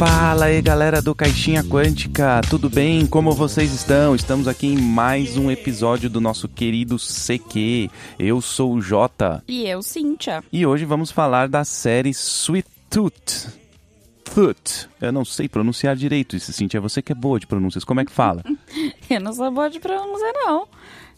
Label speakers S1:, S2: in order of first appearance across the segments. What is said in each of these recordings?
S1: Fala aí galera do Caixinha Quântica, tudo bem? Como vocês estão? Estamos aqui em mais um episódio do nosso querido CQ. Eu sou o Jota.
S2: E eu, Cíntia.
S1: E hoje vamos falar da série Sweet Tooth. Tooth. Eu não sei pronunciar direito isso, Cíntia. Você que é boa de pronúncias, como é que fala?
S2: eu não sou boa de pronúncia, não.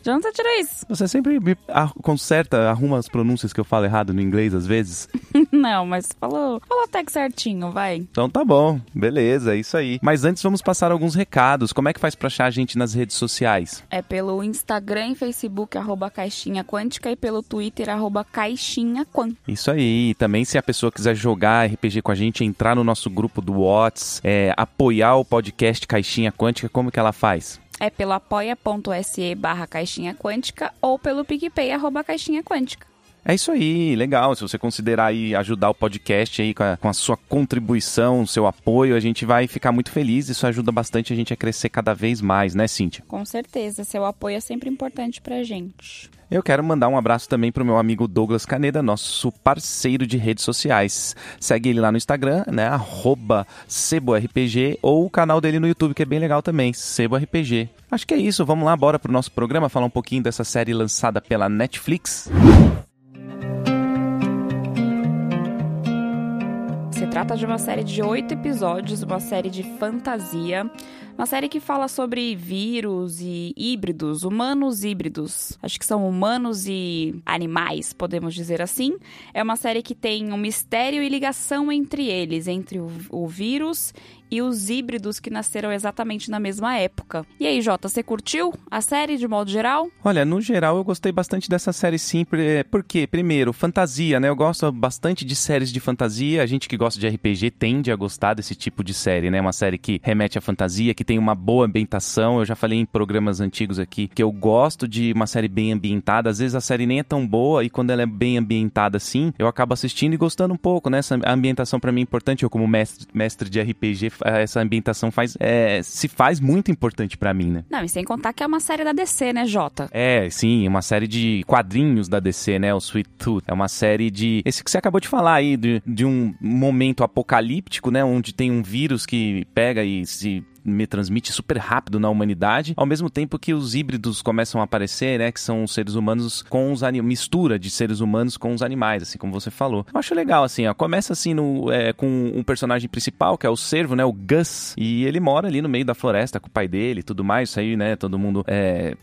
S2: De onde você tirou isso?
S1: Você sempre me conserta, arruma as pronúncias que eu falo errado no inglês às vezes?
S2: Não, mas falou, falou até que certinho, vai.
S1: Então tá bom, beleza, é isso aí. Mas antes vamos passar alguns recados. Como é que faz pra achar a gente nas redes sociais?
S2: É pelo Instagram e Facebook, arroba Caixinha Quântica, e pelo Twitter, arroba Caixinha.
S1: Isso aí. E também se a pessoa quiser jogar RPG com a gente, entrar no nosso grupo do Whats, é, apoiar o podcast Caixinha Quântica, como que ela faz?
S2: É pelo apoia.se barra caixinha quântica ou pelo PicPay arroba caixinha quântica.
S1: É isso aí, legal. Se você considerar aí ajudar o podcast aí com a, com a, sua contribuição, seu apoio, a gente vai ficar muito feliz. Isso ajuda bastante a gente a crescer cada vez mais, né, Cíntia?
S2: Com certeza, seu apoio é sempre importante pra gente.
S1: Eu quero mandar um abraço também pro meu amigo Douglas Caneda, nosso parceiro de redes sociais. Segue ele lá no Instagram, né? Arroba SeboRPG, ou o canal dele no YouTube, que é bem legal também, SeboRPG. Acho que é isso, vamos lá, bora pro nosso programa falar um pouquinho dessa série lançada pela Netflix.
S2: Trata de uma série de oito episódios, uma série de fantasia, uma série que fala sobre vírus e híbridos, humanos híbridos. Acho que são humanos e animais, podemos dizer assim. É uma série que tem um mistério e ligação entre eles, entre o, o vírus e os híbridos que nasceram exatamente na mesma época. E aí, Jota, você curtiu a série de modo geral?
S1: Olha, no geral eu gostei bastante dessa série sim, porque, primeiro, fantasia, né? Eu gosto bastante de séries de fantasia. A gente que gosta de RPG tende a gostar desse tipo de série, né? Uma série que remete à fantasia, que tem uma boa ambientação. Eu já falei em programas antigos aqui que eu gosto de uma série bem ambientada. Às vezes a série nem é tão boa e quando ela é bem ambientada assim, eu acabo assistindo e gostando um pouco, né? Essa ambientação para mim é importante. Eu, como mestre, mestre de RPG, essa ambientação faz, é, se faz muito importante para mim, né?
S2: Não, e sem contar que é uma série da DC, né, Jota?
S1: É, sim, uma série de quadrinhos da DC, né? O Sweet Tooth. É uma série de. Esse que você acabou de falar aí, de, de um momento apocalíptico, né? Onde tem um vírus que pega e se me transmite super rápido na humanidade, ao mesmo tempo que os híbridos começam a aparecer, né, que são os seres humanos com os animais, mistura de seres humanos com os animais, assim como você falou. Eu acho legal, assim, ó, começa assim no, é, com um personagem principal, que é o servo, né, o Gus, e ele mora ali no meio da floresta com o pai dele e tudo mais, isso aí, né, todo mundo é,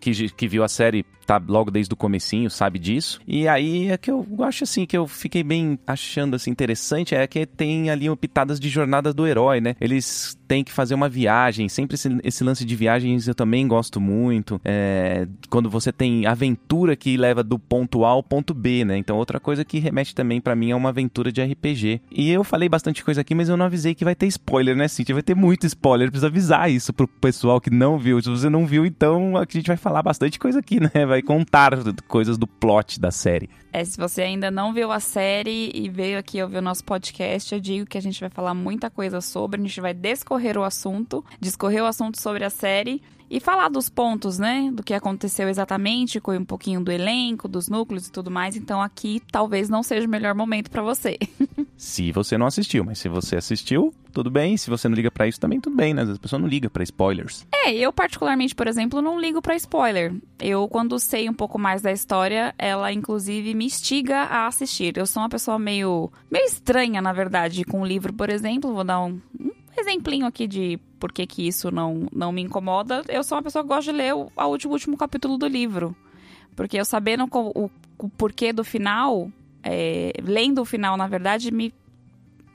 S1: que, que viu a série tá logo desde o comecinho, sabe disso. E aí é que eu acho assim, que eu fiquei bem achando assim interessante, é que tem ali pitadas de jornada do herói, né? Eles têm que fazer uma viagem, sempre esse, esse lance de viagens eu também gosto muito. É, quando você tem aventura que leva do ponto A ao ponto B, né? Então outra coisa que remete também para mim é uma aventura de RPG. E eu falei bastante coisa aqui, mas eu não avisei que vai ter spoiler, né, Cintia? Vai ter muito spoiler, precisa avisar isso pro pessoal que não viu. Se você não viu, então a gente vai falar bastante coisa aqui, né? vai contar coisas do plot da série.
S2: É, se você ainda não viu a série e veio aqui ouvir o nosso podcast, eu digo que a gente vai falar muita coisa sobre, a gente vai discorrer o assunto, discorrer o assunto sobre a série e falar dos pontos, né? Do que aconteceu exatamente, com um pouquinho do elenco, dos núcleos e tudo mais. Então aqui talvez não seja o melhor momento para você.
S1: se você não assistiu, mas se você assistiu, tudo bem. Se você não liga para isso, também tudo bem, né? Às vezes a pessoa não liga para spoilers.
S2: É, eu particularmente, por exemplo, não ligo para spoiler. Eu, quando sei um pouco mais da história, ela inclusive me instiga a assistir. Eu sou uma pessoa meio, meio estranha, na verdade, com o livro, por exemplo. Vou dar um, um exemplinho aqui de por que, que isso não, não me incomoda. Eu sou uma pessoa que gosta de ler o, o último, último capítulo do livro. Porque eu sabendo o, o porquê do final, é, lendo o final, na verdade, me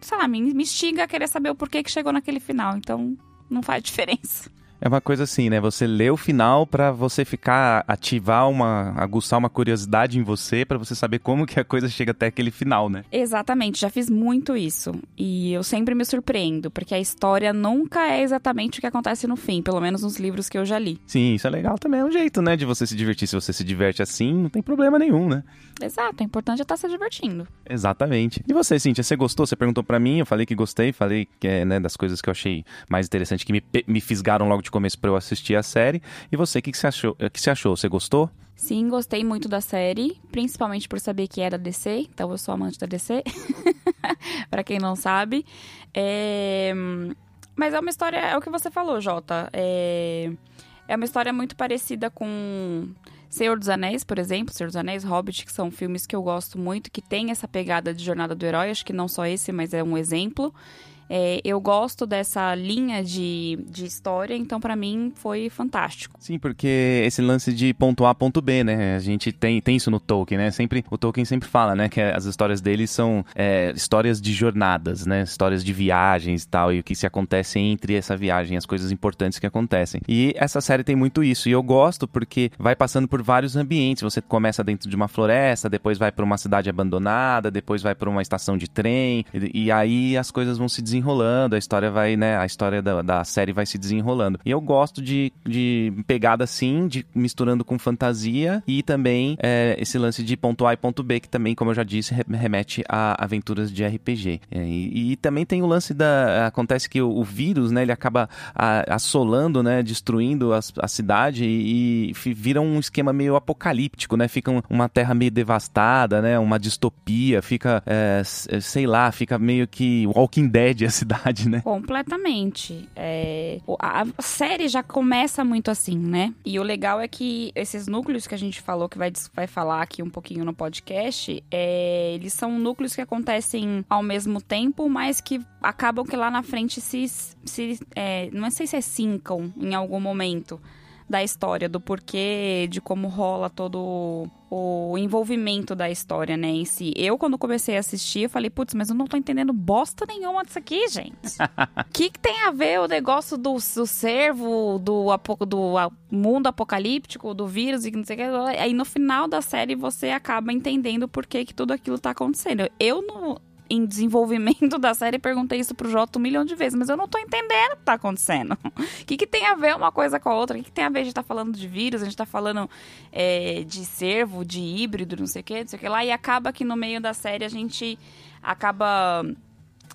S2: sei lá, me, me instiga a querer saber o porquê que chegou naquele final. Então, não faz diferença.
S1: É uma coisa assim, né? Você lê o final para você ficar ativar uma aguçar uma curiosidade em você para você saber como que a coisa chega até aquele final, né?
S2: Exatamente, já fiz muito isso. E eu sempre me surpreendo, porque a história nunca é exatamente o que acontece no fim, pelo menos nos livros que eu já li.
S1: Sim, isso é legal também, é um jeito, né, de você se divertir. Se você se diverte assim, não tem problema nenhum, né?
S2: Exato, o importante é estar tá se divertindo.
S1: Exatamente. E você, Cintia, você gostou? Você perguntou para mim, eu falei que gostei, falei que é, né, das coisas que eu achei mais interessante que me, me fisgaram logo de de começo para eu assistir a série. E você, o que, que, você achou? que você achou? Você gostou?
S2: Sim, gostei muito da série, principalmente por saber que é da DC, então eu sou amante da DC. para quem não sabe. É... Mas é uma história, é o que você falou, Jota. É, é uma história muito parecida com Senhor dos Anéis, por exemplo, Senhor dos Anéis, Hobbit, que são filmes que eu gosto muito, que tem essa pegada de jornada do herói. Acho que não só esse, mas é um exemplo. É, eu gosto dessa linha de, de história, então para mim foi fantástico.
S1: Sim, porque esse lance de ponto A, ponto B, né? A gente tem, tem isso no Tolkien, né? Sempre, o Tolkien sempre fala, né? Que as histórias dele são é, histórias de jornadas, né? Histórias de viagens e tal, e o que se acontece entre essa viagem, as coisas importantes que acontecem. E essa série tem muito isso, e eu gosto porque vai passando por vários ambientes. Você começa dentro de uma floresta, depois vai para uma cidade abandonada, depois vai para uma estação de trem, e, e aí as coisas vão se desenvolvendo desenrolando, a história vai, né? A história da, da série vai se desenrolando. E eu gosto de, de pegada assim, de misturando com fantasia e também é, esse lance de ponto A e ponto B, que também, como eu já disse, remete a aventuras de RPG. É, e, e, também tem o lance da. Acontece que o, o vírus, né? Ele acaba a, assolando, né? Destruindo a, a cidade e, e, vira um esquema meio apocalíptico, né? Fica uma terra meio devastada, né? Uma distopia, fica, é, sei lá, fica meio que Walking Dead, cidade, né?
S2: Completamente. É, a série já começa muito assim, né? E o legal é que esses núcleos que a gente falou, que vai, vai falar aqui um pouquinho no podcast, é, eles são núcleos que acontecem ao mesmo tempo, mas que acabam que lá na frente se. se é, não sei se é sincam em algum momento da história, do porquê, de como rola todo o envolvimento da história, né, em si. Eu, quando comecei a assistir, eu falei, putz, mas eu não tô entendendo bosta nenhuma disso aqui, gente. O que, que, tem a ver o negócio do, do servo, do, do mundo apocalíptico, do vírus e não sei o que. Aí no final da série você acaba entendendo por que, que tudo aquilo tá acontecendo. Eu não, em desenvolvimento da série, perguntei isso pro Jota um milhão de vezes, mas eu não tô entendendo o que tá acontecendo. O que, que tem a ver uma coisa com a outra? O que, que tem a ver? A gente tá falando de vírus, a gente tá falando é, de servo, de híbrido, não sei o que, não sei o que lá, e acaba que no meio da série a gente acaba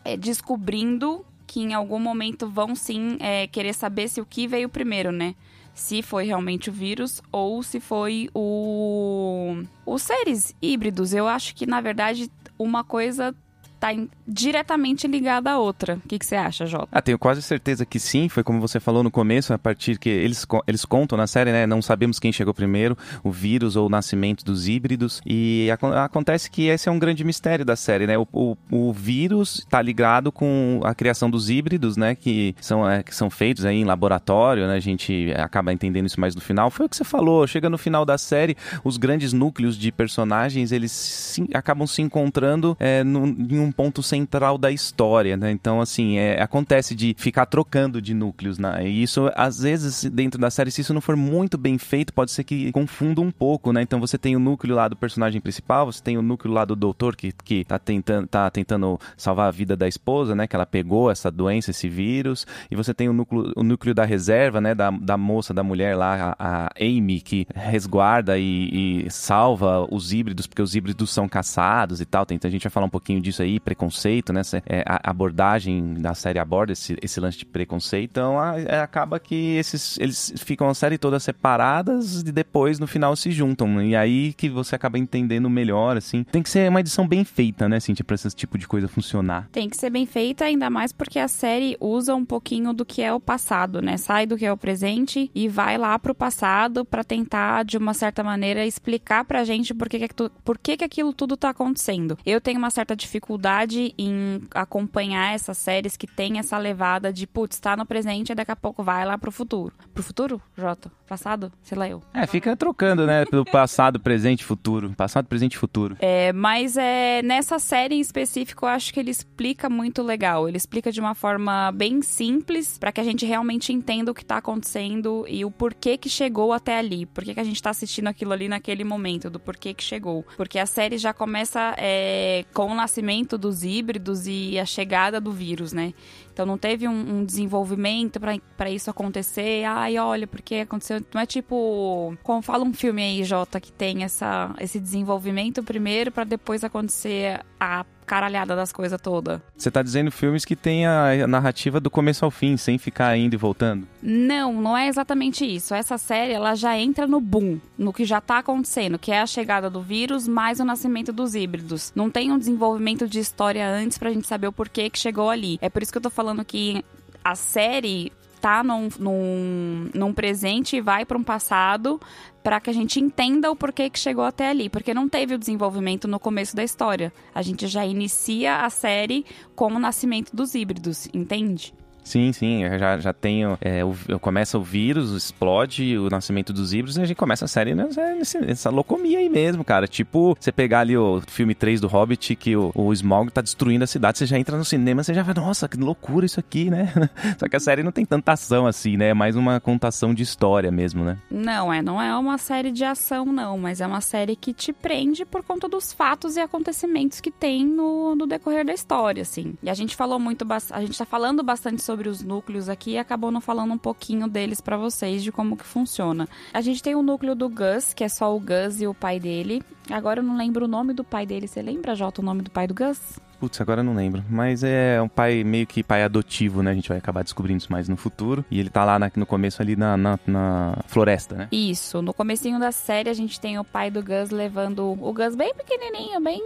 S2: é, descobrindo que em algum momento vão sim é, querer saber se o que veio primeiro, né? se foi realmente o vírus ou se foi o os seres híbridos. Eu acho que na verdade uma coisa está diretamente ligada à outra. O que, que você acha, Jota?
S1: Ah, tenho quase certeza que sim. Foi como você falou no começo, a partir que eles, eles contam na série, né? Não sabemos quem chegou primeiro, o vírus ou o nascimento dos híbridos. E acontece que esse é um grande mistério da série, né? O, o, o vírus está ligado com a criação dos híbridos, né? Que são, é, que são feitos aí em laboratório, né? A gente acaba entendendo isso mais no final. Foi o que você falou. Chega no final da série, os grandes núcleos de personagens, eles se, acabam se encontrando é, no, em um ponto central da história, né? Então, assim, é, acontece de ficar trocando de núcleos, né? E isso, às vezes, dentro da série, se isso não for muito bem feito, pode ser que confunda um pouco, né? Então, você tem o núcleo lá do personagem principal, você tem o núcleo lá do doutor que, que tá, tentando, tá tentando salvar a vida da esposa, né? Que ela pegou essa doença, esse vírus. E você tem o núcleo, o núcleo da reserva, né? Da, da moça, da mulher lá, a, a Amy, que resguarda e, e salva os híbridos, porque os híbridos são caçados e tal. Então, a gente vai falar um pouquinho disso aí, preconceito, né? É, a abordagem da série aborda esse, esse lance de preconceito. Então a, é, acaba que esses eles ficam a série toda separadas e depois no final se juntam. E aí que você acaba entendendo melhor, assim. Tem que ser uma edição bem feita, né, Cintia, pra esse tipo de coisa funcionar.
S2: Tem que ser bem feita, ainda mais porque a série usa um pouquinho do que é o passado, né? Sai do que é o presente e vai lá pro passado para tentar, de uma certa maneira, explicar pra gente por que, que, por que, que aquilo tudo tá acontecendo. Eu tenho uma certa dificuldade em acompanhar essas séries que tem essa levada de, putz, tá no presente e daqui a pouco vai lá pro futuro. Pro futuro, Jota? Passado? Sei lá eu.
S1: É, fica trocando, né? Pelo passado, presente, futuro. Passado, presente e futuro.
S2: É, mas é, nessa série em específico, eu acho que ele explica muito legal. Ele explica de uma forma bem simples para que a gente realmente entenda o que tá acontecendo e o porquê que chegou até ali. Por que, que a gente tá assistindo aquilo ali naquele momento, do porquê que chegou. Porque a série já começa é, com o nascimento dos híbridos e a chegada do vírus, né? Então não teve um, um desenvolvimento para isso acontecer. Ai, olha, porque aconteceu. Não é tipo. Como fala um filme aí, Jota, que tem essa, esse desenvolvimento primeiro para depois acontecer a caralhada das coisas toda.
S1: Você tá dizendo filmes que tem a narrativa do começo ao fim, sem ficar indo e voltando?
S2: Não, não é exatamente isso. Essa série, ela já entra no boom, no que já tá acontecendo, que é a chegada do vírus mais o nascimento dos híbridos. Não tem um desenvolvimento de história antes pra gente saber o porquê que chegou ali. É por isso que eu tô falando que a série tá num, num, num presente e vai para um passado para que a gente entenda o porquê que chegou até ali, porque não teve o desenvolvimento no começo da história. A gente já inicia a série com o nascimento dos híbridos, entende?
S1: Sim, sim, eu já, já tenho. É, começa o vírus, explode o nascimento dos híbridos e a gente começa a série nessa, nessa locomia aí mesmo, cara. Tipo, você pegar ali o filme 3 do Hobbit, que o, o Smog tá destruindo a cidade, você já entra no cinema, você já vai, nossa, que loucura isso aqui, né? Só que a série não tem tanta ação assim, né? É mais uma contação de história mesmo, né?
S2: Não, é, não é uma série de ação, não, mas é uma série que te prende por conta dos fatos e acontecimentos que tem no, no decorrer da história, assim. E a gente falou muito, a gente tá falando bastante sobre sobre os núcleos aqui e acabou não falando um pouquinho deles para vocês, de como que funciona. A gente tem o núcleo do Gus, que é só o Gus e o pai dele. Agora eu não lembro o nome do pai dele. Você lembra, Jota, o nome do pai do Gus?
S1: Putz, agora eu não lembro. Mas é um pai meio que pai adotivo, né? A gente vai acabar descobrindo isso mais no futuro. E ele tá lá na, no começo ali na, na, na, floresta, né?
S2: Isso. No comecinho da série a gente tem o pai do Gus levando o Gus bem pequenininho, bem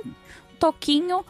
S2: toquinho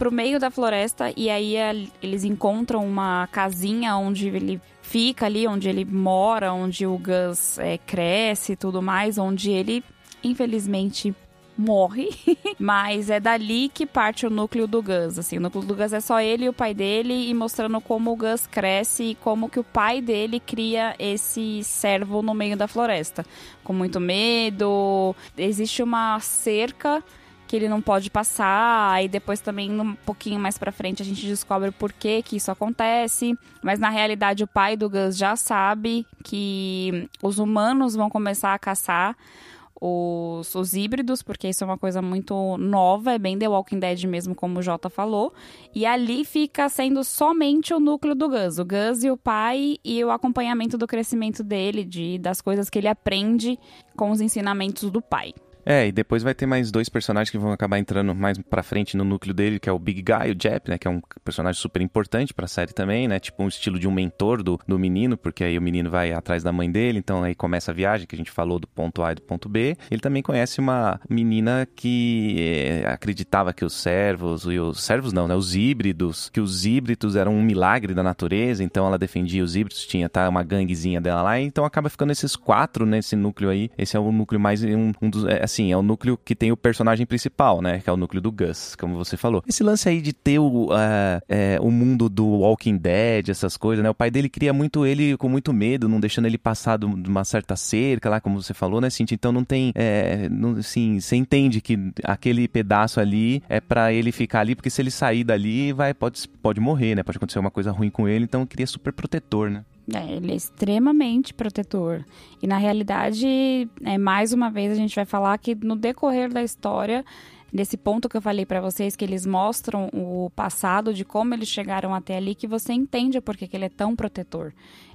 S2: pro meio da floresta e aí eles encontram uma casinha onde ele fica ali, onde ele mora, onde o Gus é, cresce e tudo mais, onde ele, infelizmente, morre, mas é dali que parte o núcleo do Gus, assim, o núcleo do Gus é só ele e o pai dele e mostrando como o Gus cresce e como que o pai dele cria esse servo no meio da floresta, com muito medo, existe uma cerca que ele não pode passar, e depois também um pouquinho mais para frente a gente descobre por que que isso acontece, mas na realidade o pai do Gus já sabe que os humanos vão começar a caçar os, os híbridos, porque isso é uma coisa muito nova, é bem The Walking Dead mesmo, como o Jota falou. E ali fica sendo somente o núcleo do Gus. O Gus e o pai e o acompanhamento do crescimento dele, de, das coisas que ele aprende com os ensinamentos do pai.
S1: É, e depois vai ter mais dois personagens que vão acabar entrando mais pra frente no núcleo dele, que é o Big Guy, o Jep, né? Que é um personagem super importante pra série também, né? Tipo um estilo de um mentor do, do menino, porque aí o menino vai atrás da mãe dele, então aí começa a viagem, que a gente falou do ponto A e do ponto B. Ele também conhece uma menina que é, acreditava que os servos, e os servos não, né? Os híbridos, que os híbridos eram um milagre da natureza, então ela defendia os híbridos, tinha tá, uma ganguezinha dela lá, então acaba ficando esses quatro nesse núcleo aí. Esse é o núcleo mais, um, um dos, é, assim, é o núcleo que tem o personagem principal, né? Que é o núcleo do Gus, como você falou. Esse lance aí de ter o, uh, é, o mundo do Walking Dead, essas coisas, né? O pai dele cria muito ele com muito medo, não deixando ele passar de uma certa cerca lá, como você falou, né, Cintia? Então não tem, é, não, assim, você entende que aquele pedaço ali é para ele ficar ali, porque se ele sair dali, vai, pode, pode morrer, né? Pode acontecer uma coisa ruim com ele, então cria super protetor, né?
S2: É, ele é extremamente protetor. E na realidade, é, mais uma vez, a gente vai falar que no decorrer da história, nesse ponto que eu falei para vocês, que eles mostram o passado de como eles chegaram até ali, que você entende por que, ele é tão protetor.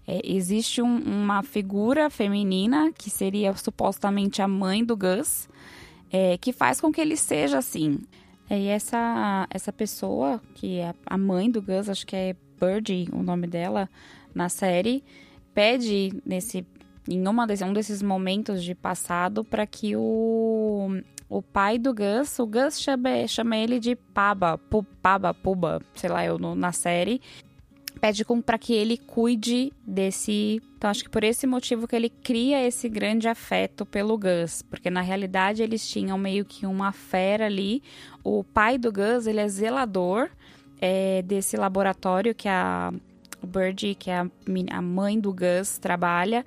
S2: É, existe um, uma figura feminina, que seria supostamente a mãe do Gus, é, que faz com que ele seja assim. É, e essa, essa pessoa, que é a mãe do Gus, acho que é Birdie o nome dela, na série, pede nesse em uma desse, um desses momentos de passado para que o, o pai do Gus, o Gus chama, chama ele de Paba, Paba, Puba, sei lá, eu no, na série, pede para que ele cuide desse. Então acho que por esse motivo que ele cria esse grande afeto pelo Gus, porque na realidade eles tinham meio que uma fera ali. O pai do Gus, ele é zelador é, desse laboratório que a Birdie, que é a, a mãe do Gus, trabalha.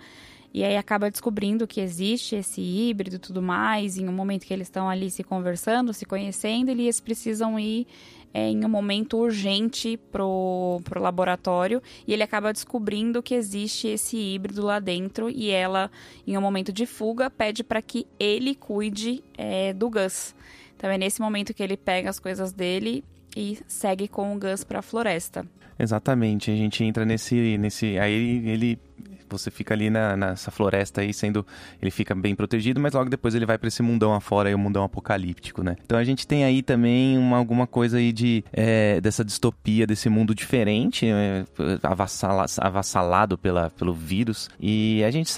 S2: E aí acaba descobrindo que existe esse híbrido e tudo mais. Em um momento que eles estão ali se conversando, se conhecendo, eles precisam ir é, em um momento urgente pro, pro laboratório. E ele acaba descobrindo que existe esse híbrido lá dentro. E ela, em um momento de fuga, pede para que ele cuide é, do Gus. Então é nesse momento que ele pega as coisas dele e segue com o Gus para a floresta.
S1: Exatamente, a gente entra nesse. nesse aí ele, você fica ali na, nessa floresta aí sendo. Ele fica bem protegido, mas logo depois ele vai para esse mundão afora, aí, o mundão apocalíptico, né? Então a gente tem aí também uma, alguma coisa aí de. É, dessa distopia, desse mundo diferente, é, avassala, avassalado pela, pelo vírus. E a gente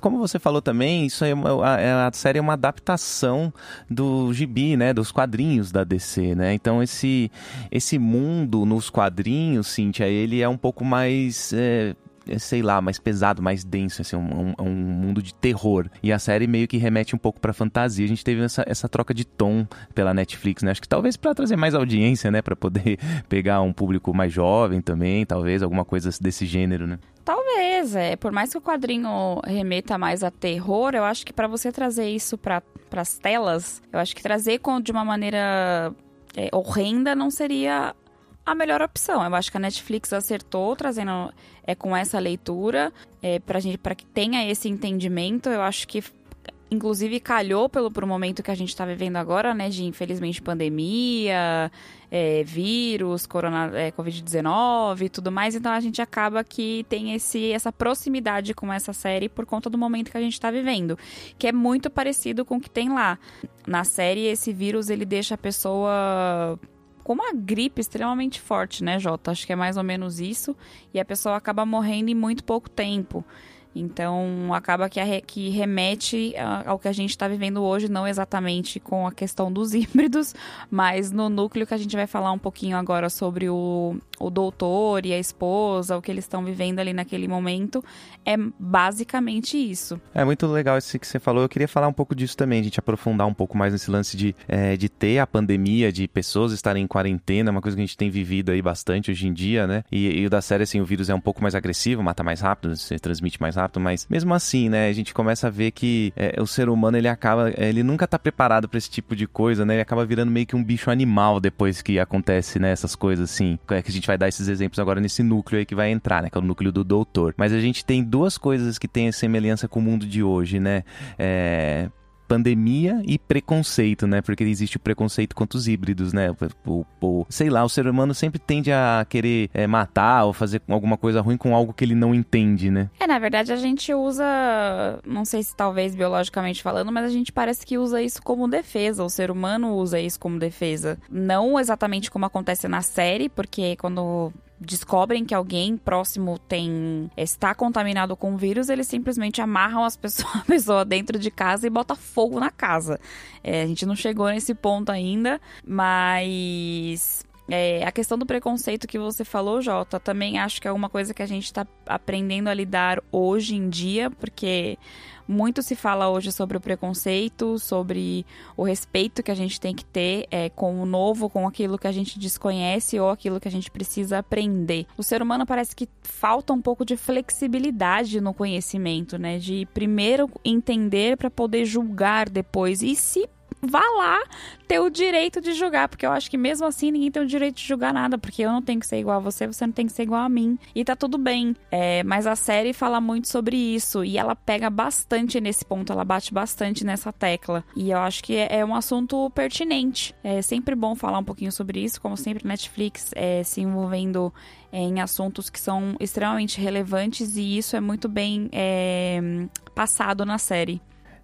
S1: como você falou também, isso aí, a, é, a série é uma adaptação do gibi, né? Dos quadrinhos da DC, né? Então esse, esse mundo nos quadrinhos, Cintia, ele é um pouco mais. É, é, sei lá, mais pesado, mais denso, assim, um, um, um, mundo de terror. E a série meio que remete um pouco pra fantasia. A gente teve essa, essa troca de tom pela Netflix, né? Acho que talvez para trazer mais audiência, né? Para poder pegar um público mais jovem também, talvez, alguma coisa desse gênero, né?
S2: Talvez, é. Por mais que o quadrinho remeta mais a terror, eu acho que para você trazer isso para as telas, eu acho que trazer com, de uma maneira é, horrenda não seria a melhor opção. Eu acho que a Netflix acertou trazendo é, com essa leitura é, pra gente para que tenha esse entendimento. Eu acho que inclusive calhou pelo pro momento que a gente está vivendo agora, né, de infelizmente pandemia, é, vírus, corona, é, covid-19 e tudo mais. Então a gente acaba que tem esse essa proximidade com essa série por conta do momento que a gente está vivendo, que é muito parecido com o que tem lá na série. Esse vírus ele deixa a pessoa com uma gripe extremamente forte, né, Jota? Acho que é mais ou menos isso. E a pessoa acaba morrendo em muito pouco tempo. Então, acaba que, que remete ao que a gente está vivendo hoje, não exatamente com a questão dos híbridos, mas no núcleo que a gente vai falar um pouquinho agora sobre o, o doutor e a esposa, o que eles estão vivendo ali naquele momento, é basicamente isso.
S1: É muito legal isso que você falou. Eu queria falar um pouco disso também, a gente aprofundar um pouco mais nesse lance de, é, de ter a pandemia, de pessoas estarem em quarentena, uma coisa que a gente tem vivido aí bastante hoje em dia, né? E, e o da série, assim, o vírus é um pouco mais agressivo, mata mais rápido, se transmite mais rápido rápido, mas mesmo assim, né, a gente começa a ver que é, o ser humano, ele acaba, é, ele nunca tá preparado para esse tipo de coisa, né? Ele acaba virando meio que um bicho animal depois que acontece, né, essas coisas assim. É que a gente vai dar esses exemplos agora nesse núcleo aí que vai entrar, né, que é o núcleo do doutor. Mas a gente tem duas coisas que têm semelhança com o mundo de hoje, né? É, pandemia e preconceito, né? Porque existe o preconceito contra os híbridos, né? O, o, sei lá, o ser humano sempre tende a querer é, matar ou fazer alguma coisa ruim com algo que ele não entende, né?
S2: É, na verdade a gente usa, não sei se talvez biologicamente falando, mas a gente parece que usa isso como defesa. O ser humano usa isso como defesa. Não exatamente como acontece na série, porque quando descobrem que alguém próximo tem está contaminado com o vírus, eles simplesmente amarram as pessoas, a pessoa dentro de casa e bota fogo na casa. É, a gente não chegou nesse ponto ainda, mas é, a questão do preconceito que você falou, Jota, também acho que é uma coisa que a gente está aprendendo a lidar hoje em dia, porque muito se fala hoje sobre o preconceito, sobre o respeito que a gente tem que ter é, com o novo, com aquilo que a gente desconhece ou aquilo que a gente precisa aprender. O ser humano parece que falta um pouco de flexibilidade no conhecimento, né? De primeiro entender para poder julgar depois. E se vá lá ter o direito de julgar, porque eu acho que mesmo assim ninguém tem o direito de julgar nada, porque eu não tenho que ser igual a você, você não tem que ser igual a mim. E tá tudo bem. É, mas a série fala muito sobre isso e ela pega bastante nesse ponto, ela bate bastante nessa tecla. E eu acho que é, é um assunto pertinente. É sempre bom falar um pouquinho sobre isso, como sempre Netflix é, se envolvendo em assuntos que são extremamente relevantes e isso é muito bem é, passado na série.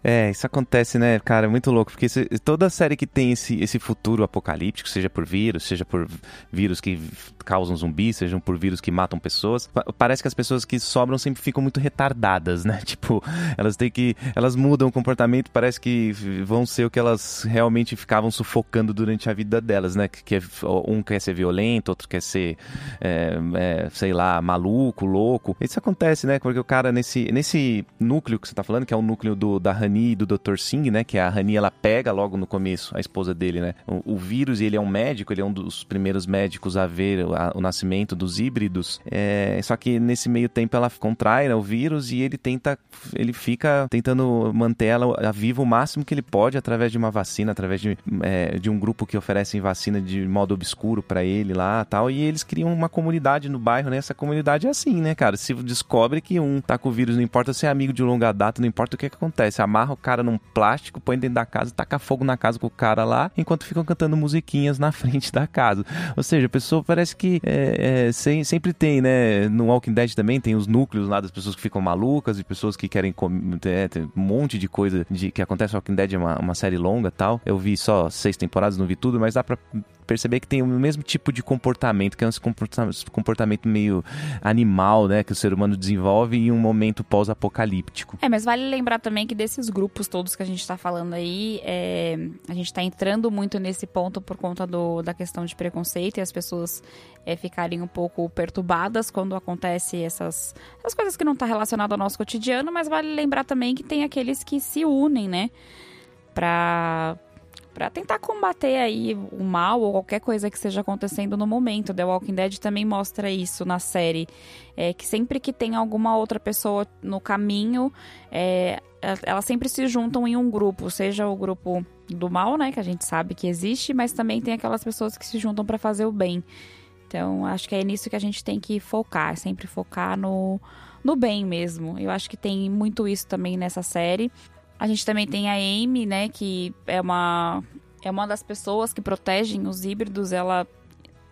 S1: É, isso acontece, né, cara? É muito louco, porque toda série que tem esse, esse futuro apocalíptico, seja por vírus, seja por vírus que causam zumbis, sejam por vírus que matam pessoas, parece que as pessoas que sobram sempre ficam muito retardadas, né? Tipo, elas têm que. Elas mudam o comportamento, parece que vão ser o que elas realmente ficavam sufocando durante a vida delas, né? Que, que é, um quer ser violento, outro quer ser, é, é, sei lá, maluco, louco. Isso acontece, né? Porque o cara, nesse, nesse núcleo que você tá falando, que é o núcleo do, da Rani e do Dr. Singh, né? Que a Rani ela pega logo no começo, a esposa dele, né? O, o vírus, ele é um médico, ele é um dos primeiros médicos a ver a, o nascimento dos híbridos. É, só que nesse meio tempo ela contrai né, o vírus e ele tenta, ele fica tentando manter ela viva o máximo que ele pode através de uma vacina, através de, é, de um grupo que oferecem vacina de modo obscuro para ele lá tal. E eles criam uma comunidade no bairro, né? Essa comunidade é assim, né, cara? Se descobre que um tá com o vírus, não importa se é amigo de longa data, não importa o que, que acontece, amarra amarra o cara num plástico, põe dentro da casa, taca fogo na casa com o cara lá, enquanto ficam cantando musiquinhas na frente da casa. Ou seja, a pessoa parece que é, é, sempre tem, né? No Walking Dead também tem os núcleos lá das pessoas que ficam malucas e pessoas que querem comer. É, tem um monte de coisa de, que acontece Walking Dead, é uma, uma série longa tal. Eu vi só seis temporadas, não vi tudo, mas dá pra perceber que tem o mesmo tipo de comportamento, que é um comportamento meio animal, né, que o ser humano desenvolve em um momento pós-apocalíptico.
S2: É, mas vale lembrar também que desses grupos todos que a gente está falando aí, é, a gente está entrando muito nesse ponto por conta do, da questão de preconceito e as pessoas é, ficarem um pouco perturbadas quando acontece essas, essas coisas que não estão tá relacionadas ao nosso cotidiano, mas vale lembrar também que tem aqueles que se unem, né, para para tentar combater aí o mal ou qualquer coisa que esteja acontecendo no momento. The Walking Dead também mostra isso na série, é que sempre que tem alguma outra pessoa no caminho, é, elas sempre se juntam em um grupo, seja o grupo do mal, né, que a gente sabe que existe, mas também tem aquelas pessoas que se juntam para fazer o bem. Então, acho que é nisso que a gente tem que focar, sempre focar no, no bem mesmo. Eu acho que tem muito isso também nessa série. A gente também tem a Amy, né, que é uma é uma das pessoas que protegem os híbridos. Ela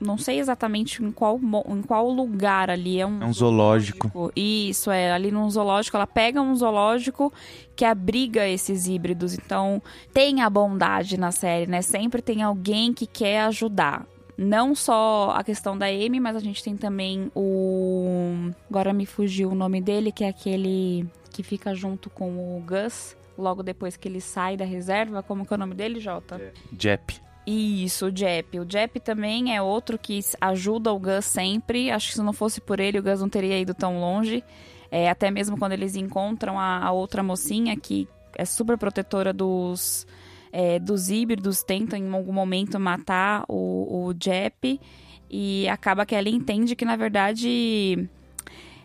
S2: não sei exatamente em qual, em qual lugar ali. É um,
S1: é um zoológico. zoológico.
S2: Isso, é. Ali num zoológico. Ela pega um zoológico que abriga esses híbridos. Então, tem a bondade na série, né? Sempre tem alguém que quer ajudar. Não só a questão da Amy, mas a gente tem também o. Agora me fugiu o nome dele, que é aquele que fica junto com o Gus logo depois que ele sai da reserva. Como que é o nome dele, Jota? É.
S1: Jep.
S2: Isso, o Jep. O Jep também é outro que ajuda o Gus sempre. Acho que se não fosse por ele, o Gus não teria ido tão longe. É, até mesmo quando eles encontram a, a outra mocinha que é super protetora dos, é, dos híbridos, tentam em algum momento matar o, o Jep. E acaba que ela entende que, na verdade,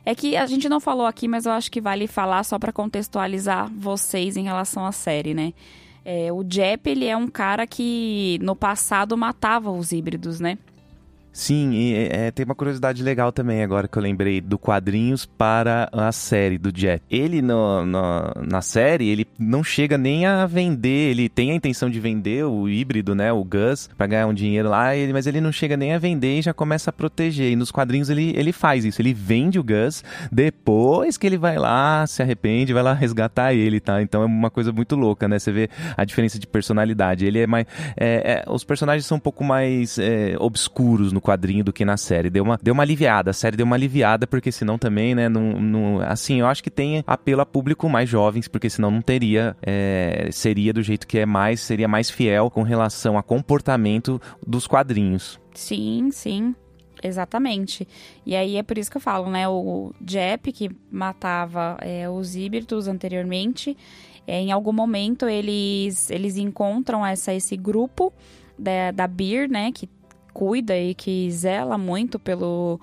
S2: é que a gente não falou aqui, mas eu acho que vale falar só para contextualizar vocês em relação à série, né? É, o Jep, ele é um cara que no passado matava os híbridos, né?
S1: Sim, e é, tem uma curiosidade legal também agora que eu lembrei do quadrinhos para a série do Jet. Ele no, no, na série, ele não chega nem a vender, ele tem a intenção de vender o híbrido, né, o Gus, para ganhar um dinheiro lá, ele, mas ele não chega nem a vender e já começa a proteger. E nos quadrinhos ele, ele faz isso, ele vende o Gus, depois que ele vai lá, se arrepende, vai lá resgatar ele, tá? Então é uma coisa muito louca, né? Você vê a diferença de personalidade. Ele é mais. É, é, os personagens são um pouco mais é, obscuros no quadrinho do que na série. Deu uma, deu uma aliviada. A série deu uma aliviada, porque senão também, né? Não, não, assim, eu acho que tem apelo a público mais jovens, porque senão não teria. É, seria do jeito que é mais, seria mais fiel com relação a comportamento dos quadrinhos.
S2: Sim, sim. Exatamente. E aí é por isso que eu falo, né? O Jep, que matava é, os híbridos anteriormente, é, em algum momento eles, eles encontram essa, esse grupo da, da Beer, né? Que cuida e que zela muito pelo,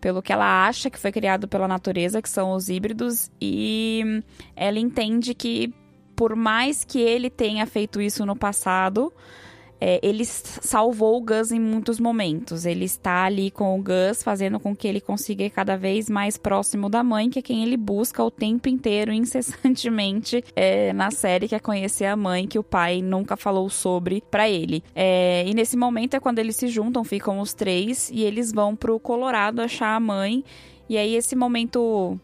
S2: pelo que ela acha que foi criado pela natureza, que são os híbridos, e ela entende que por mais que ele tenha feito isso no passado, é, ele salvou o Gus em muitos momentos. Ele está ali com o Gus, fazendo com que ele consiga ir cada vez mais próximo da mãe, que é quem ele busca o tempo inteiro, incessantemente, é, na série, que é conhecer a mãe, que o pai nunca falou sobre para ele. É, e nesse momento é quando eles se juntam, ficam os três, e eles vão pro Colorado achar a mãe. E aí, esse momento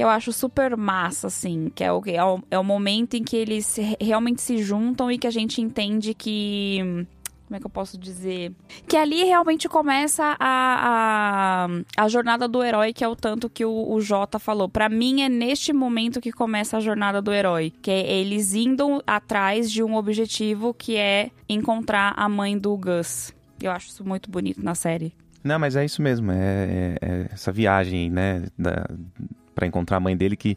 S2: que eu acho super massa, assim, que é o, é o, é o momento em que eles realmente se juntam e que a gente entende que como é que eu posso dizer? Que ali realmente começa a, a, a, jornada do herói, que é o tanto que o, o Jota falou. Para mim, é neste momento que começa a jornada do herói. Que é eles indo atrás de um objetivo que é encontrar a mãe do Gus. Eu acho isso muito bonito na série.
S1: Não, mas é isso mesmo. É, é, é essa viagem, né? Da, para encontrar a mãe dele que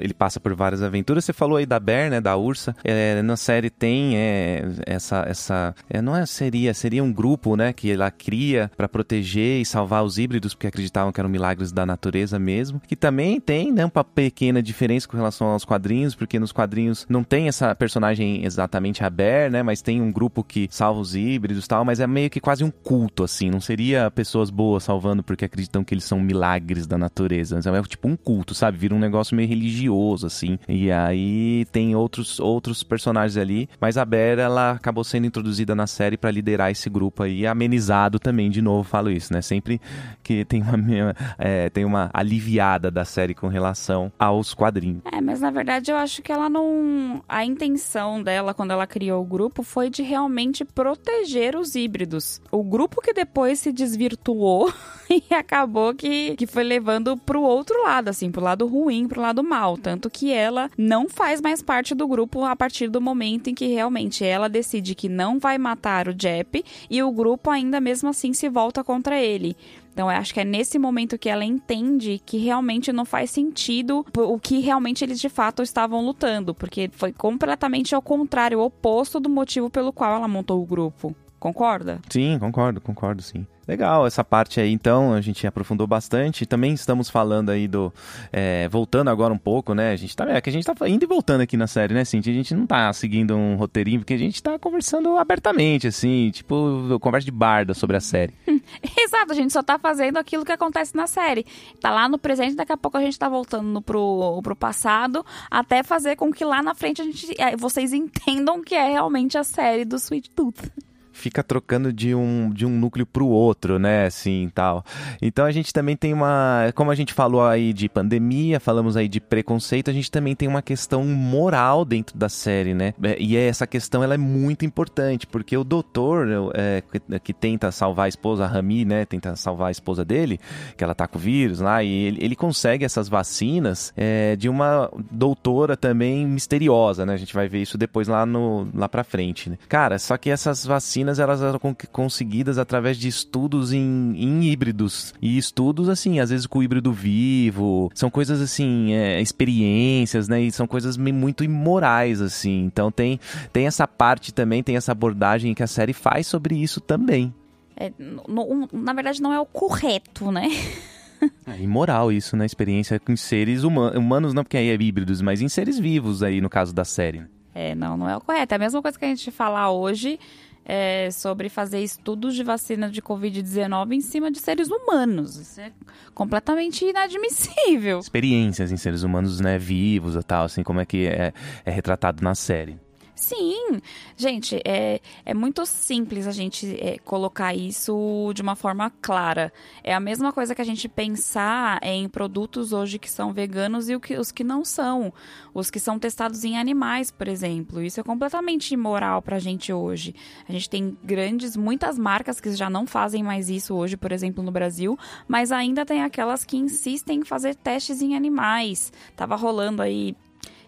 S1: ele passa por várias aventuras. Você falou aí da Bear, né, da Ursa. É, na série tem é, essa, essa, é, não é seria, seria um grupo, né, que ela cria para proteger e salvar os híbridos porque acreditavam que eram milagres da natureza mesmo. Que também tem, né, uma pequena diferença com relação aos quadrinhos, porque nos quadrinhos não tem essa personagem exatamente a Bear, né, mas tem um grupo que salva os híbridos, tal, mas é meio que quase um culto assim. Não seria pessoas boas salvando porque acreditam que eles são milagres da natureza. É tipo um culto, sabe? Vira um negócio meio religioso religioso, assim. E aí tem outros, outros personagens ali, mas a Bera, ela acabou sendo introduzida na série para liderar esse grupo aí, amenizado também, de novo falo isso, né? Sempre que tem uma, é, tem uma aliviada da série com relação aos quadrinhos.
S2: É, mas na verdade eu acho que ela não. A intenção dela quando ela criou o grupo foi de realmente proteger os híbridos. O grupo que depois se desvirtuou e acabou que, que foi levando pro outro lado, assim, pro lado ruim, pro lado mal. Tanto que ela não faz mais parte do grupo a partir do momento em que realmente ela decide que não vai matar o Jep e o grupo ainda mesmo assim se volta contra ele. Então, eu acho que é nesse momento que ela entende que realmente não faz sentido o que realmente eles de fato estavam lutando, porque foi completamente ao contrário, o oposto do motivo pelo qual ela montou o grupo. Concorda?
S1: Sim, concordo, concordo, sim. Legal, essa parte aí, então, a gente aprofundou bastante. Também estamos falando aí do. É, voltando agora um pouco, né? A gente tá. É que a gente tá indo e voltando aqui na série, né, Cintia? A gente não tá seguindo um roteirinho, porque a gente tá conversando abertamente, assim, tipo, conversa de barda sobre a série.
S2: Exato, a gente só tá fazendo aquilo que acontece na série. Tá lá no presente, daqui a pouco a gente tá voltando no, pro, pro passado, até fazer com que lá na frente a gente, é, vocês entendam que é realmente a série do Sweet Tooth
S1: fica trocando de um, de um núcleo para o outro, né, assim, tal. Então a gente também tem uma, como a gente falou aí de pandemia, falamos aí de preconceito, a gente também tem uma questão moral dentro da série, né? É, e essa questão ela é muito importante, porque o doutor é, que, que, tenta salvar a esposa, a Rami, né, tenta salvar a esposa dele, que ela tá com o vírus lá, e ele, ele consegue essas vacinas é, de uma doutora também misteriosa, né? A gente vai ver isso depois lá no lá para frente, né? Cara, só que essas vacinas elas eram conseguidas através de estudos em, em, híbridos. E estudos, assim, às vezes com o híbrido vivo. São coisas, assim, é, experiências, né? E são coisas muito imorais, assim. Então tem, tem essa parte também, tem essa abordagem que a série faz sobre isso também.
S2: É, no, na verdade, não é o correto, né?
S1: É imoral isso, né? Experiência com seres humanos, humanos não porque aí é híbridos, mas em seres vivos aí no caso da série.
S2: É, não, não é o correto. É a mesma coisa que a gente falar hoje é, sobre fazer estudos de vacina de Covid-19 em cima de seres humanos. Isso é completamente inadmissível.
S1: Experiências em seres humanos, né, vivos e tal, assim, como é que é, é retratado na série.
S2: Sim, gente, é, é muito simples a gente é, colocar isso de uma forma clara. É a mesma coisa que a gente pensar em produtos hoje que são veganos e que, os que não são. Os que são testados em animais, por exemplo. Isso é completamente imoral pra gente hoje. A gente tem grandes, muitas marcas que já não fazem mais isso hoje, por exemplo, no Brasil, mas ainda tem aquelas que insistem em fazer testes em animais. Tava rolando aí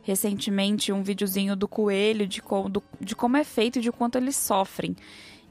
S2: recentemente um videozinho do coelho, de, co do, de como é feito e de quanto eles sofrem.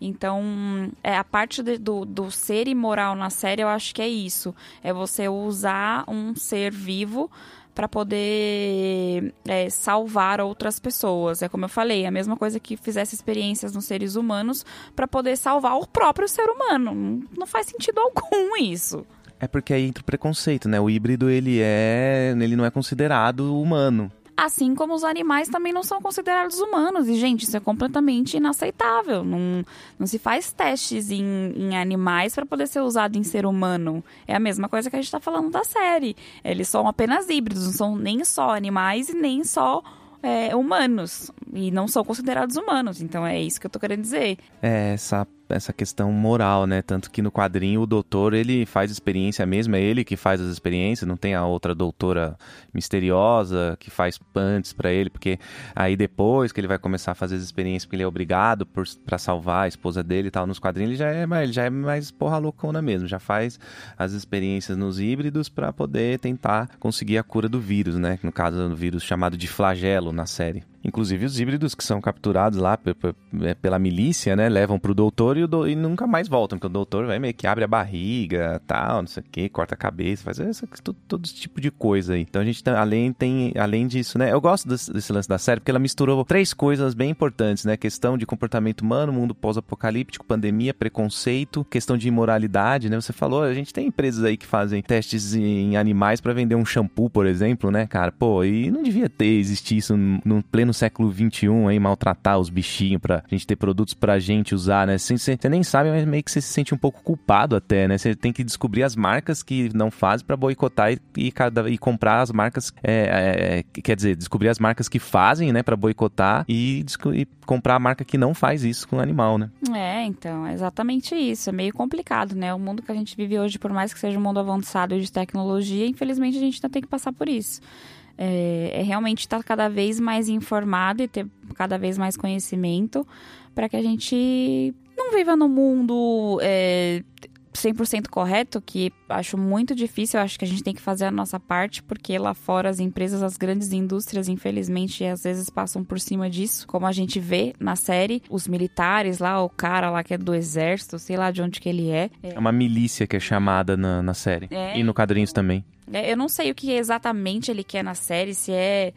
S2: Então, é a parte de, do, do ser imoral na série, eu acho que é isso. É você usar um ser vivo para poder é, salvar outras pessoas. É como eu falei, é a mesma coisa que fizesse experiências nos seres humanos para poder salvar o próprio ser humano. Não faz sentido algum isso.
S1: É porque aí entra o preconceito, né? O híbrido ele é, ele não é considerado humano.
S2: Assim como os animais também não são considerados humanos. E, gente, isso é completamente inaceitável. Não, não se faz testes em, em animais para poder ser usado em ser humano. É a mesma coisa que a gente está falando da série. Eles são apenas híbridos, não são nem só animais e nem só é, humanos. E não são considerados humanos. Então é isso que eu tô querendo dizer.
S1: É, essa essa questão moral, né? Tanto que no quadrinho o doutor ele faz experiência mesmo, é ele que faz as experiências, não tem a outra doutora misteriosa que faz antes para ele, porque aí depois que ele vai começar a fazer as experiências, porque ele é obrigado para salvar a esposa dele e tal, nos quadrinhos ele já é mais, ele já é mais porra loucona mesmo, já faz as experiências nos híbridos para poder tentar conseguir a cura do vírus, né? No caso do vírus chamado de flagelo na série. Inclusive os híbridos que são capturados lá é, pela milícia, né? Levam pro doutor e, do... e, nunca mais voltam, porque o doutor vai meio que abre a barriga, tal, não sei o que, corta a cabeça, faz todo, todo esse tipo de coisa aí. Então a gente além, tem, além disso, né? Eu gosto desse, desse, lance da série porque ela misturou três coisas bem importantes, né? Questão de comportamento humano, mundo pós-apocalíptico, pandemia, preconceito, questão de imoralidade, né? Você falou, a gente tem empresas aí que fazem testes em animais para vender um shampoo, por exemplo, né, cara? Pô, e não devia ter existir isso no pleno no século XXI aí maltratar os bichinhos pra gente ter produtos pra gente usar, né? Você nem sabe, mas meio que você se sente um pouco culpado até, né? Você tem que descobrir as marcas que não fazem para boicotar e, e, e, comprar as marcas, é, é, quer dizer, descobrir as marcas que fazem, né, para boicotar e, e, comprar a marca que não faz isso com o animal, né?
S2: É, então, é exatamente isso. É meio complicado, né? O mundo que a gente vive hoje, por mais que seja um mundo avançado de tecnologia, infelizmente a gente ainda tem que passar por isso. É, é realmente estar cada vez mais informado e ter cada vez mais conhecimento para que a gente não viva no mundo é, 100% correto, que acho muito difícil, eu acho que a gente tem que fazer a nossa parte, porque lá fora as empresas, as grandes indústrias, infelizmente, às vezes passam por cima disso, como a gente vê na série, os militares lá, o cara lá que é do exército, sei lá de onde que ele é.
S1: É uma milícia que é chamada na, na série. É. E no quadrinhos também.
S2: É, eu não sei o que exatamente ele quer na série, se é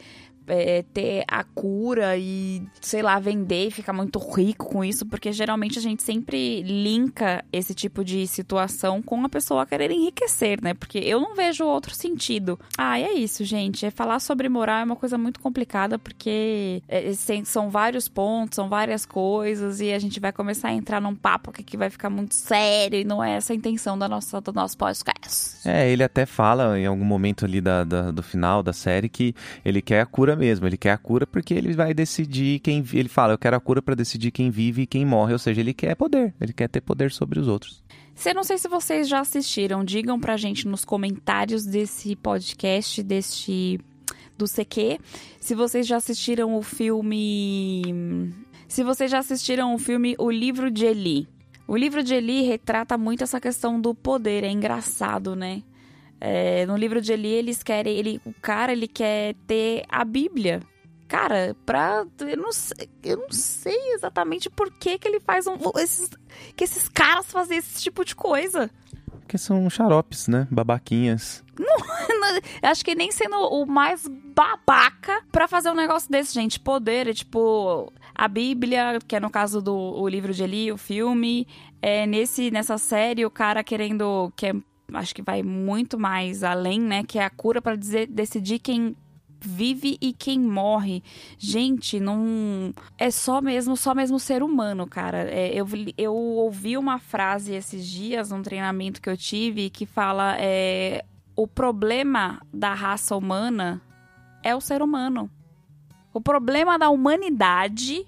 S2: é, ter a cura e, sei lá, vender e ficar muito rico com isso, porque geralmente a gente sempre linka esse tipo de situação com a pessoa querer enriquecer, né? Porque eu não vejo outro sentido. Ah, é isso, gente. É falar sobre moral é uma coisa muito complicada, porque é, são vários pontos, são várias coisas, e a gente vai começar a entrar num papo que vai ficar muito sério, e não é essa a intenção da nossa, do nosso podcast.
S1: É, ele até fala em algum momento ali da, da do final da série que ele quer a cura cura mesmo. Ele quer a cura porque ele vai decidir quem. Ele fala, eu quero a cura para decidir quem vive e quem morre. Ou seja, ele quer poder. Ele quer ter poder sobre os outros.
S2: Se não sei se vocês já assistiram, digam pra gente nos comentários desse podcast, deste do CQ, se vocês já assistiram o filme. Se vocês já assistiram o filme O Livro de Eli. O livro de Eli retrata muito essa questão do poder, é engraçado, né? É, no livro de Eli, eles querem. Ele, o cara ele quer ter a Bíblia. Cara, pra. Eu não sei, eu não sei exatamente por que, que ele faz um, esses, que esses caras fazem esse tipo de coisa.
S1: Porque são xaropes, né? Babaquinhas.
S2: Não, não, acho que nem sendo o mais babaca para fazer um negócio desse, gente. Poder, é tipo a Bíblia, que é no caso do o livro de Eli, o filme. É, nesse, nessa série, o cara querendo. Que é acho que vai muito mais além, né? Que é a cura para decidir quem vive e quem morre. Gente, não é só mesmo, só mesmo ser humano, cara. É, eu, eu ouvi uma frase esses dias num treinamento que eu tive que fala é, o problema da raça humana é o ser humano. O problema da humanidade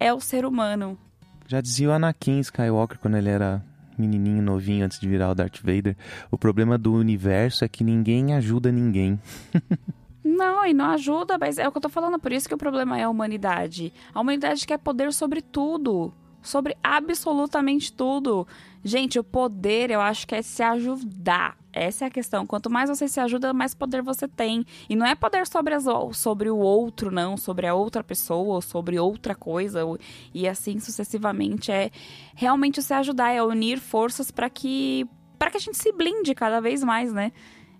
S2: é o ser humano.
S1: Já dizia o Anakin Skywalker quando ele era menininho novinho antes de virar o Darth Vader. O problema do universo é que ninguém ajuda ninguém.
S2: Não, e não ajuda, mas é o que eu tô falando, por isso que o problema é a humanidade. A humanidade quer poder sobre tudo. Sobre absolutamente tudo. Gente, o poder eu acho que é se ajudar. Essa é a questão. Quanto mais você se ajuda, mais poder você tem. E não é poder sobre, as, sobre o outro, não, sobre a outra pessoa, ou sobre outra coisa, e assim sucessivamente. É realmente se ajudar, é unir forças para que para que a gente se blinde cada vez mais, né?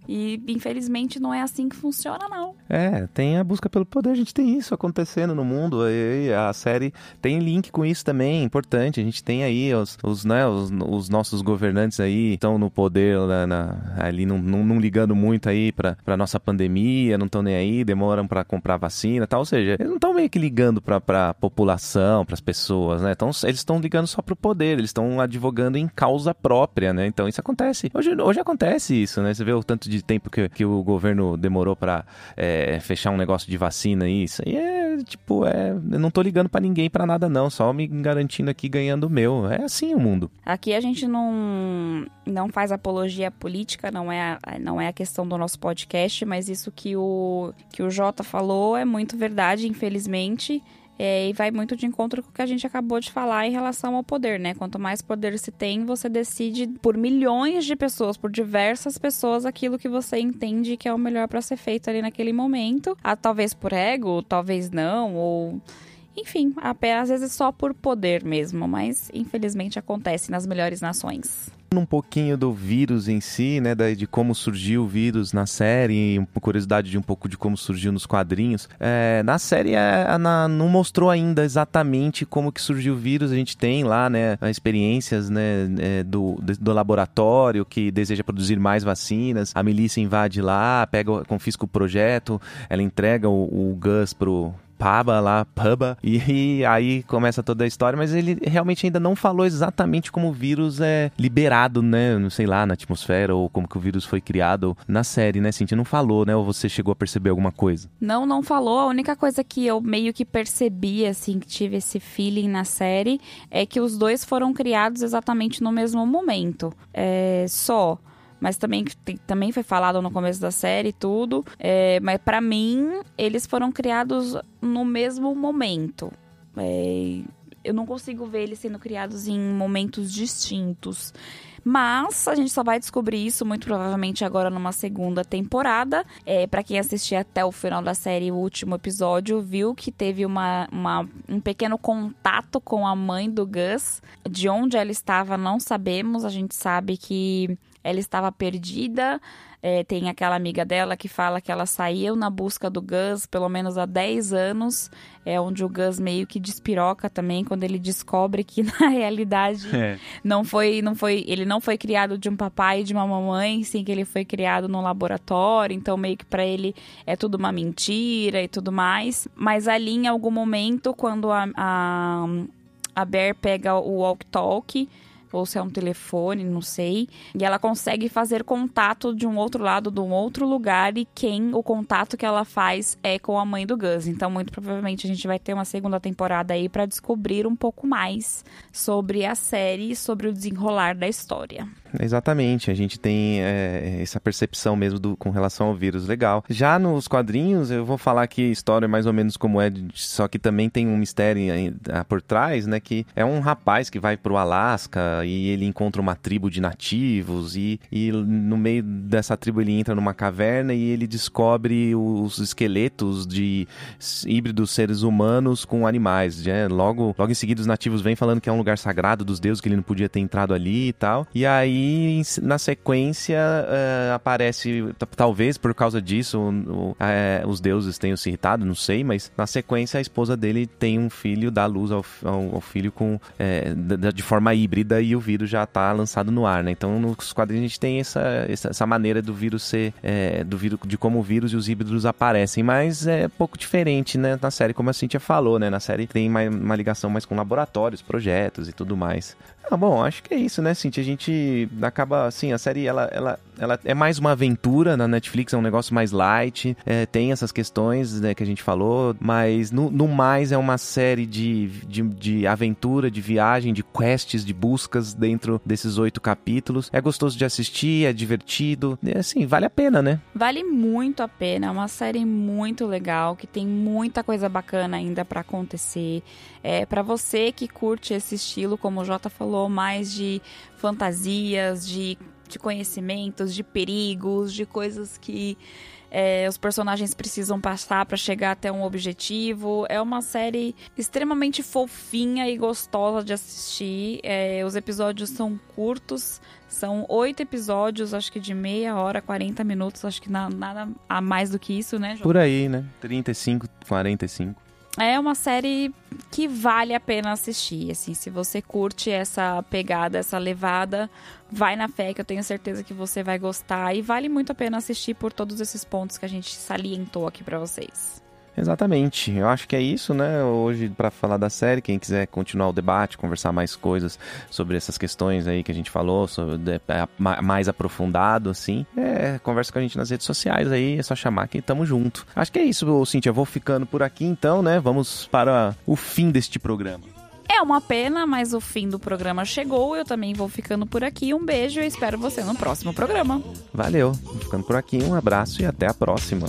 S2: E infelizmente não é assim que funciona, não.
S1: É, tem a busca pelo poder, a gente tem isso acontecendo no mundo. E a série tem link com isso também, importante. A gente tem aí os, os, né, os, os nossos governantes aí estão no poder na, na, ali, não, não, não, ligando muito aí pra, pra nossa pandemia, não estão nem aí, demoram para comprar vacina tal. Ou seja, eles não estão meio que ligando pra, pra população, pras pessoas, né? Então eles estão ligando só pro poder, eles estão advogando em causa própria, né? Então isso acontece. Hoje, hoje acontece isso, né? Você vê o tanto de de tempo que, que o governo demorou para é, fechar um negócio de vacina e isso aí é tipo, é, eu não tô ligando para ninguém para nada não, só me garantindo aqui ganhando o meu. É assim o mundo.
S2: Aqui a gente não não faz apologia política, não é a, não é a questão do nosso podcast, mas isso que o que o Jota falou é muito verdade, infelizmente. É, e vai muito de encontro com o que a gente acabou de falar em relação ao poder, né? Quanto mais poder se tem, você decide por milhões de pessoas, por diversas pessoas, aquilo que você entende que é o melhor para ser feito ali naquele momento. Ah, talvez por ego, talvez não, ou enfim, às vezes só por poder mesmo, mas infelizmente acontece nas melhores nações
S1: um pouquinho do vírus em si, né, de como surgiu o vírus na série, curiosidade de um pouco de como surgiu nos quadrinhos. É, na série é, na, não mostrou ainda exatamente como que surgiu o vírus. A gente tem lá, né, experiências, né, é, do, do laboratório que deseja produzir mais vacinas. A milícia invade lá, pega, confisca o projeto, ela entrega o, o Gus pro Paba lá, Paba, e, e aí começa toda a história, mas ele realmente ainda não falou exatamente como o vírus é liberado, né? Não sei lá, na atmosfera, ou como que o vírus foi criado na série, né, Cintia? Não falou, né? Ou você chegou a perceber alguma coisa?
S2: Não, não falou. A única coisa que eu meio que percebi, assim, que tive esse feeling na série, é que os dois foram criados exatamente no mesmo momento. É, só mas também, também foi falado no começo da série tudo. É, mas para mim, eles foram criados no mesmo momento. É, eu não consigo ver eles sendo criados em momentos distintos. Mas a gente só vai descobrir isso muito provavelmente agora numa segunda temporada. É, para quem assistir até o final da série, o último episódio, viu que teve uma, uma, um pequeno contato com a mãe do Gus. De onde ela estava, não sabemos. A gente sabe que ela estava perdida. É, tem aquela amiga dela que fala que ela saiu na busca do Gus pelo menos há 10 anos. É onde o Gus meio que despiroca também quando ele descobre que na realidade é. não foi, não foi, ele não foi criado de um papai e de uma mamãe, sim que ele foi criado no laboratório. Então meio que para ele é tudo uma mentira e tudo mais. Mas ali em algum momento quando a, a, a Bear pega o walk talk ou se é um telefone, não sei. E ela consegue fazer contato de um outro lado, de um outro lugar, e quem o contato que ela faz é com a mãe do Gus. Então, muito provavelmente a gente vai ter uma segunda temporada aí para descobrir um pouco mais sobre a série e sobre o desenrolar da história.
S1: Exatamente, a gente tem é, essa percepção mesmo do, com relação ao vírus. Legal. Já nos quadrinhos, eu vou falar que a história é mais ou menos como é, só que também tem um mistério por trás, né? Que é um rapaz que vai pro Alasca e ele encontra uma tribo de nativos e, e no meio dessa tribo ele entra numa caverna e ele descobre os esqueletos de híbridos seres humanos com animais. Né? Logo, logo em seguida os nativos vêm falando que é um lugar sagrado dos deuses, que ele não podia ter entrado ali e tal. E aí, na sequência, uh, aparece, talvez por causa disso, uh, os deuses tenham se irritado, não sei, mas na sequência a esposa dele tem um filho, dá luz ao, ao, ao filho com, uh, de forma híbrida e o vírus já está lançado no ar, né? Então nos quadrinhos a gente tem essa, essa, essa maneira do vírus ser, é, do vírus, de como o vírus e os híbridos aparecem, mas é pouco diferente, né? Na série, como a Cintia falou, né? Na série tem uma, uma ligação mais com laboratórios, projetos e tudo mais. Ah, bom, acho que é isso, né, Cintia? A gente acaba, assim, a série, ela, ela, ela é mais uma aventura na Netflix, é um negócio mais light, é, tem essas questões, né, que a gente falou, mas no, no mais é uma série de, de, de, aventura, de viagem, de quests, de buscas dentro desses oito capítulos. É gostoso de assistir, é divertido, é, assim, vale a pena, né?
S2: Vale muito a pena, é uma série muito legal, que tem muita coisa bacana ainda para acontecer. É, para você que curte esse estilo, como o Jota falou, mais de fantasias, de, de conhecimentos, de perigos, de coisas que é, os personagens precisam passar para chegar até um objetivo. É uma série extremamente fofinha e gostosa de assistir. É, os episódios são curtos, são oito episódios, acho que de meia hora, 40 minutos, acho que nada a mais do que isso, né?
S1: Por aí, né? 35, 45
S2: é uma série que vale a pena assistir. Assim, se você curte essa pegada, essa levada, vai na fé que eu tenho certeza que você vai gostar e vale muito a pena assistir por todos esses pontos que a gente salientou aqui para vocês.
S1: Exatamente. Eu acho que é isso, né? Hoje, para falar da série, quem quiser continuar o debate, conversar mais coisas sobre essas questões aí que a gente falou, sobre, é, mais aprofundado, assim, é, conversa com a gente nas redes sociais aí, é só chamar que tamo junto. Acho que é isso, Cintia. Vou ficando por aqui então, né? Vamos para o fim deste programa.
S2: É uma pena, mas o fim do programa chegou. Eu também vou ficando por aqui. Um beijo e espero você no próximo programa.
S1: Valeu. Vou ficando por aqui. Um abraço e até a próxima.